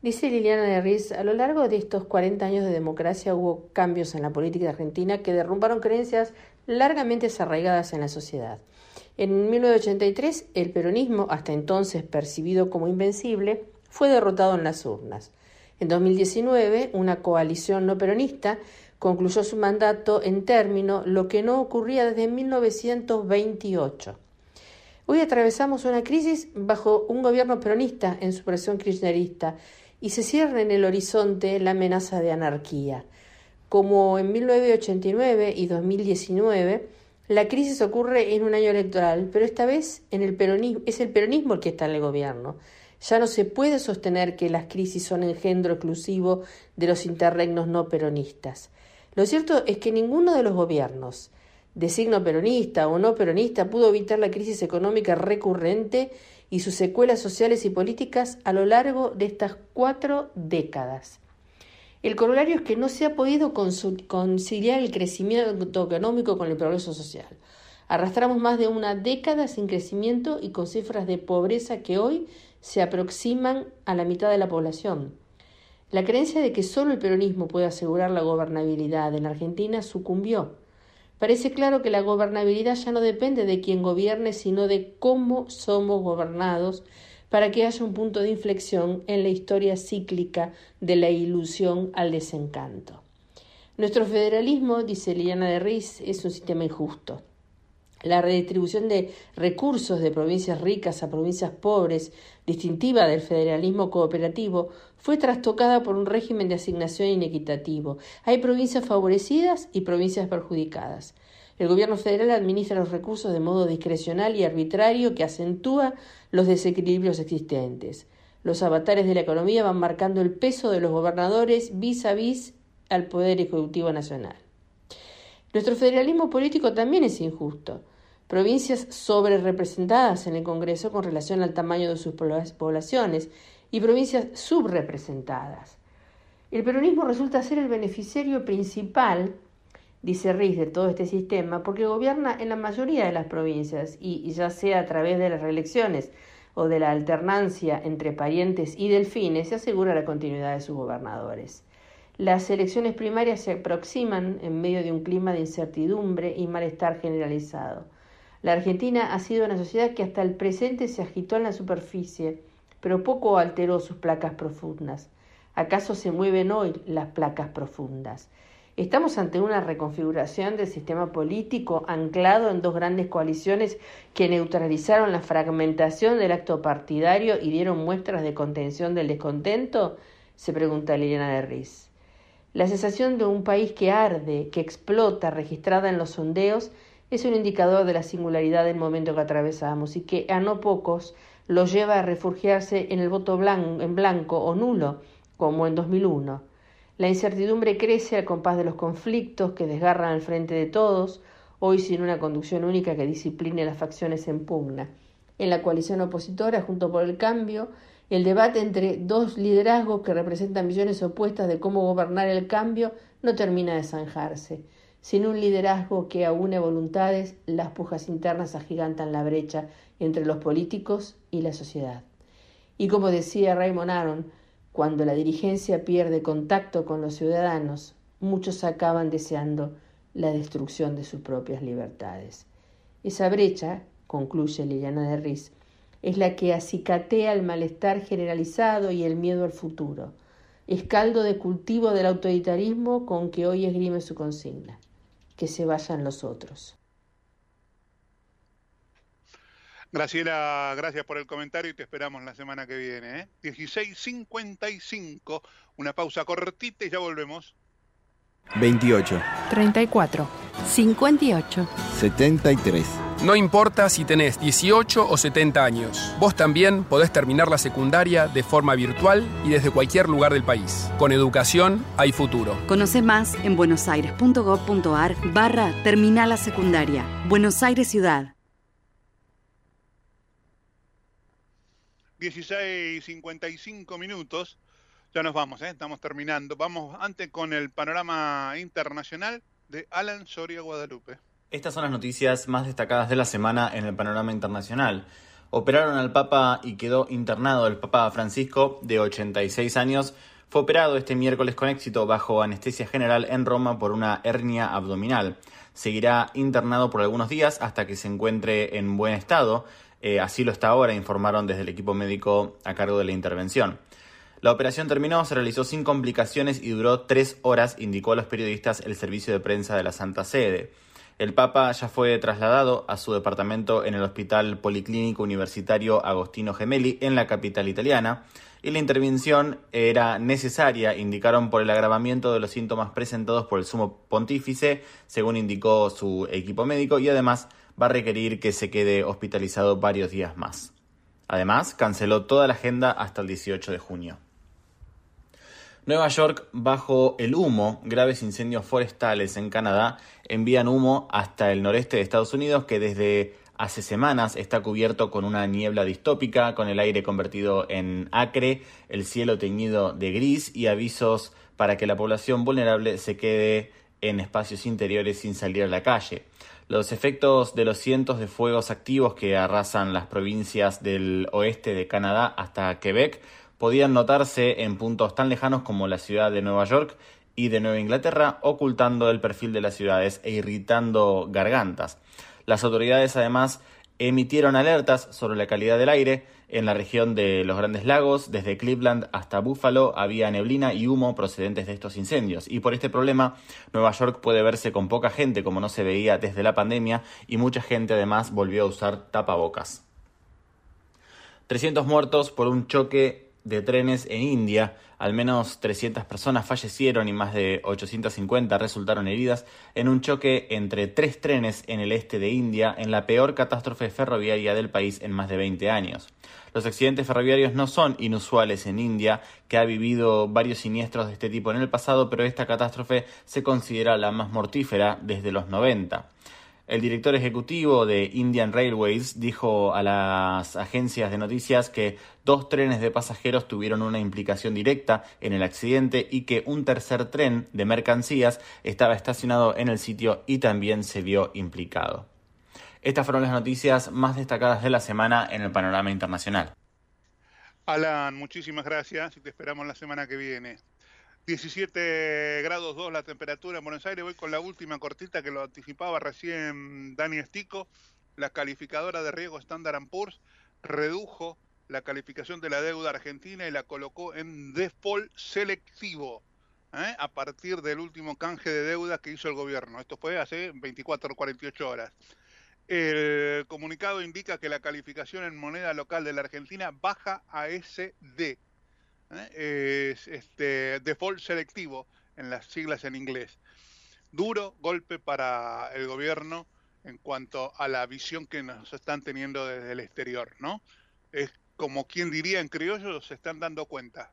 Dice Liliana de Riz, a lo largo de estos 40 años de democracia hubo cambios en la política argentina que derrumbaron creencias largamente desarraigadas en la sociedad. En 1983, el peronismo, hasta entonces percibido como invencible, fue derrotado en las urnas. En 2019, una coalición no peronista concluyó su mandato en término, lo que no ocurría desde 1928. Hoy atravesamos una crisis bajo un gobierno peronista en su versión kirchnerista y se cierra en el horizonte la amenaza de anarquía. Como en 1989 y 2019, la crisis ocurre en un año electoral, pero esta vez es el peronismo el que está en el gobierno. Ya no se puede sostener que las crisis son engendro exclusivo de los interregnos no peronistas. Lo cierto es que ninguno de los gobiernos, de signo peronista o no peronista, pudo evitar la crisis económica recurrente y sus secuelas sociales y políticas a lo largo de estas cuatro décadas. El corolario es que no se ha podido conciliar el crecimiento económico con el progreso social. Arrastramos más de una década sin crecimiento y con cifras de pobreza que hoy se aproximan a la mitad de la población. La creencia de que solo el peronismo puede asegurar la gobernabilidad en Argentina sucumbió. Parece claro que la gobernabilidad ya no depende de quien gobierne, sino de cómo somos gobernados para que haya un punto de inflexión en la historia cíclica de la ilusión al desencanto. Nuestro federalismo, dice Liliana de Riz, es un sistema injusto. La redistribución de recursos de provincias ricas a provincias pobres, distintiva del federalismo cooperativo, fue trastocada por un régimen de asignación inequitativo. Hay provincias favorecidas y provincias perjudicadas. El gobierno federal administra los recursos de modo discrecional y arbitrario que acentúa los desequilibrios existentes. Los avatares de la economía van marcando el peso de los gobernadores vis a vis al Poder Ejecutivo Nacional. Nuestro federalismo político también es injusto. Provincias sobre representadas en el Congreso con relación al tamaño de sus poblaciones y provincias subrepresentadas. El peronismo resulta ser el beneficiario principal, dice Riz, de todo este sistema, porque gobierna en la mayoría de las provincias y ya sea a través de las reelecciones o de la alternancia entre parientes y delfines, se asegura la continuidad de sus gobernadores. Las elecciones primarias se aproximan en medio de un clima de incertidumbre y malestar generalizado. La Argentina ha sido una sociedad que hasta el presente se agitó en la superficie, pero poco alteró sus placas profundas. ¿Acaso se mueven hoy las placas profundas? Estamos ante una reconfiguración del sistema político anclado en dos grandes coaliciones que neutralizaron la fragmentación del acto partidario y dieron muestras de contención del descontento, se pregunta Liliana de Riz. La sensación de un país que arde, que explota, registrada en los sondeos, es un indicador de la singularidad del momento que atravesamos y que a no pocos los lleva a refugiarse en el voto en blanco o nulo, como en 2001. La incertidumbre crece al compás de los conflictos que desgarran al frente de todos, hoy sin una conducción única que discipline las facciones en pugna. En la coalición opositora, junto por el cambio, el debate entre dos liderazgos que representan visiones opuestas de cómo gobernar el cambio no termina de zanjarse. Sin un liderazgo que aúne voluntades, las pujas internas agigantan la brecha entre los políticos y la sociedad. Y como decía Raymond Aron, cuando la dirigencia pierde contacto con los ciudadanos, muchos acaban deseando la destrucción de sus propias libertades. Esa brecha, concluye Liliana de Riz, es la que acicatea el malestar generalizado y el miedo al futuro. Es caldo de cultivo del autoritarismo con que hoy esgrime su consigna. Que se vayan los otros. Graciela, gracias por el comentario y te esperamos la semana que viene. ¿eh? 16.55, una pausa cortita y ya volvemos. 28, 34, 58, 73. No importa si tenés 18 o 70 años, vos también podés terminar la secundaria de forma virtual y desde cualquier lugar del país. Con educación hay futuro. Conoce más en buenosaires.gov.ar barra Terminal la Secundaria. Buenos Aires Ciudad. 16.55 minutos. Ya nos vamos, ¿eh? estamos terminando. Vamos antes con el panorama internacional de Alan Soria Guadalupe. Estas son las noticias más destacadas de la semana en el panorama internacional. Operaron al Papa y quedó internado el Papa Francisco, de 86 años. Fue operado este miércoles con éxito bajo anestesia general en Roma por una hernia abdominal. Seguirá internado por algunos días hasta que se encuentre en buen estado. Eh, así lo está ahora, informaron desde el equipo médico a cargo de la intervención. La operación terminó, se realizó sin complicaciones y duró tres horas, indicó a los periodistas el servicio de prensa de la Santa Sede. El Papa ya fue trasladado a su departamento en el Hospital Policlínico Universitario Agostino Gemelli en la capital italiana y la intervención era necesaria, indicaron por el agravamiento de los síntomas presentados por el sumo pontífice, según indicó su equipo médico, y además va a requerir que se quede hospitalizado varios días más. Además, canceló toda la agenda hasta el 18 de junio. Nueva York, bajo el humo, graves incendios forestales en Canadá envían humo hasta el noreste de Estados Unidos que desde hace semanas está cubierto con una niebla distópica, con el aire convertido en acre, el cielo teñido de gris y avisos para que la población vulnerable se quede en espacios interiores sin salir a la calle. Los efectos de los cientos de fuegos activos que arrasan las provincias del oeste de Canadá hasta Quebec podían notarse en puntos tan lejanos como la ciudad de Nueva York y de Nueva Inglaterra, ocultando el perfil de las ciudades e irritando gargantas. Las autoridades además emitieron alertas sobre la calidad del aire. En la región de los Grandes Lagos, desde Cleveland hasta Buffalo, había neblina y humo procedentes de estos incendios. Y por este problema, Nueva York puede verse con poca gente como no se veía desde la pandemia y mucha gente además volvió a usar tapabocas. 300 muertos por un choque de trenes en India. Al menos 300 personas fallecieron y más de 850 resultaron heridas en un choque entre tres trenes en el este de India en la peor catástrofe ferroviaria del país en más de 20 años. Los accidentes ferroviarios no son inusuales en India, que ha vivido varios siniestros de este tipo en el pasado, pero esta catástrofe se considera la más mortífera desde los 90. El director ejecutivo de Indian Railways dijo a las agencias de noticias que dos trenes de pasajeros tuvieron una implicación directa en el accidente y que un tercer tren de mercancías estaba estacionado en el sitio y también se vio implicado. Estas fueron las noticias más destacadas de la semana en el panorama internacional. Alan, muchísimas gracias y te esperamos la semana que viene. 17 grados 2 la temperatura en Buenos Aires. Voy con la última cortita que lo anticipaba recién Dani Estico. La calificadora de riesgo Standard Poor's redujo la calificación de la deuda argentina y la colocó en default selectivo ¿eh? a partir del último canje de deuda que hizo el gobierno. Esto fue hace 24 o 48 horas. El comunicado indica que la calificación en moneda local de la Argentina baja a SD. ¿Eh? Es este default selectivo en las siglas en inglés. Duro golpe para el gobierno en cuanto a la visión que nos están teniendo desde el exterior, ¿no? Es como quien diría en criollo, se están dando cuenta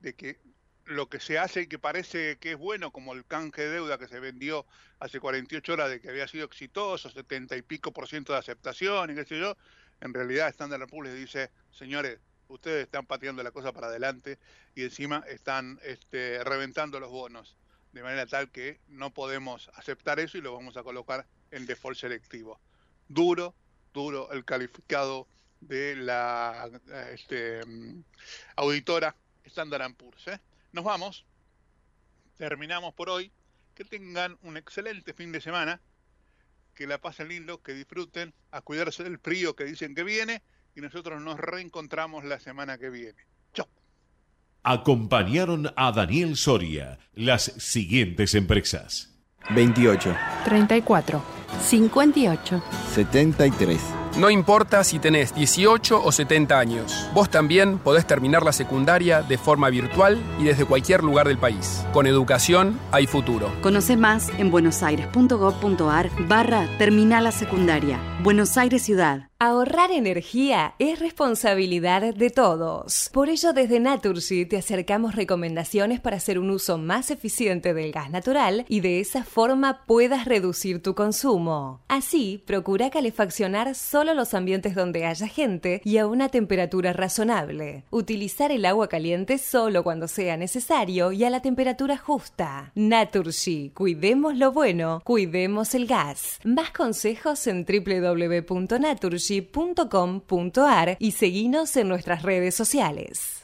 de que lo que se hace y que parece que es bueno, como el canje de deuda que se vendió hace 48 horas de que había sido exitoso, 70 y pico por ciento de aceptación y qué sé yo, en realidad Standard Poor's dice, señores, ustedes están pateando la cosa para adelante y encima están este, reventando los bonos, de manera tal que no podemos aceptar eso y lo vamos a colocar en default selectivo. Duro, duro el calificado de la este, auditora Standard Poor's. ¿eh? Nos vamos. Terminamos por hoy. Que tengan un excelente fin de semana. Que la pasen lindo, que disfruten, a cuidarse del frío que dicen que viene. Y nosotros nos reencontramos la semana que viene. Chao. Acompañaron a Daniel Soria las siguientes empresas. 28, 34, 58, 73. No importa si tenés 18 o 70 años, vos también podés terminar la secundaria de forma virtual y desde cualquier lugar del país. Con educación hay futuro. Conoce más en buenosaires.gov.ar barra Terminal la Secundaria. Buenos Aires Ciudad. Ahorrar energía es responsabilidad de todos. Por ello, desde Naturgy te acercamos recomendaciones para hacer un uso más eficiente del gas natural y de esa forma puedas reducir tu consumo. Así, procura calefaccionar solo los ambientes donde haya gente y a una temperatura razonable. Utilizar el agua caliente solo cuando sea necesario y a la temperatura justa. Naturgy, cuidemos lo bueno, cuidemos el gas. Más consejos en www.naturgy.com.ar y seguinos en nuestras redes sociales.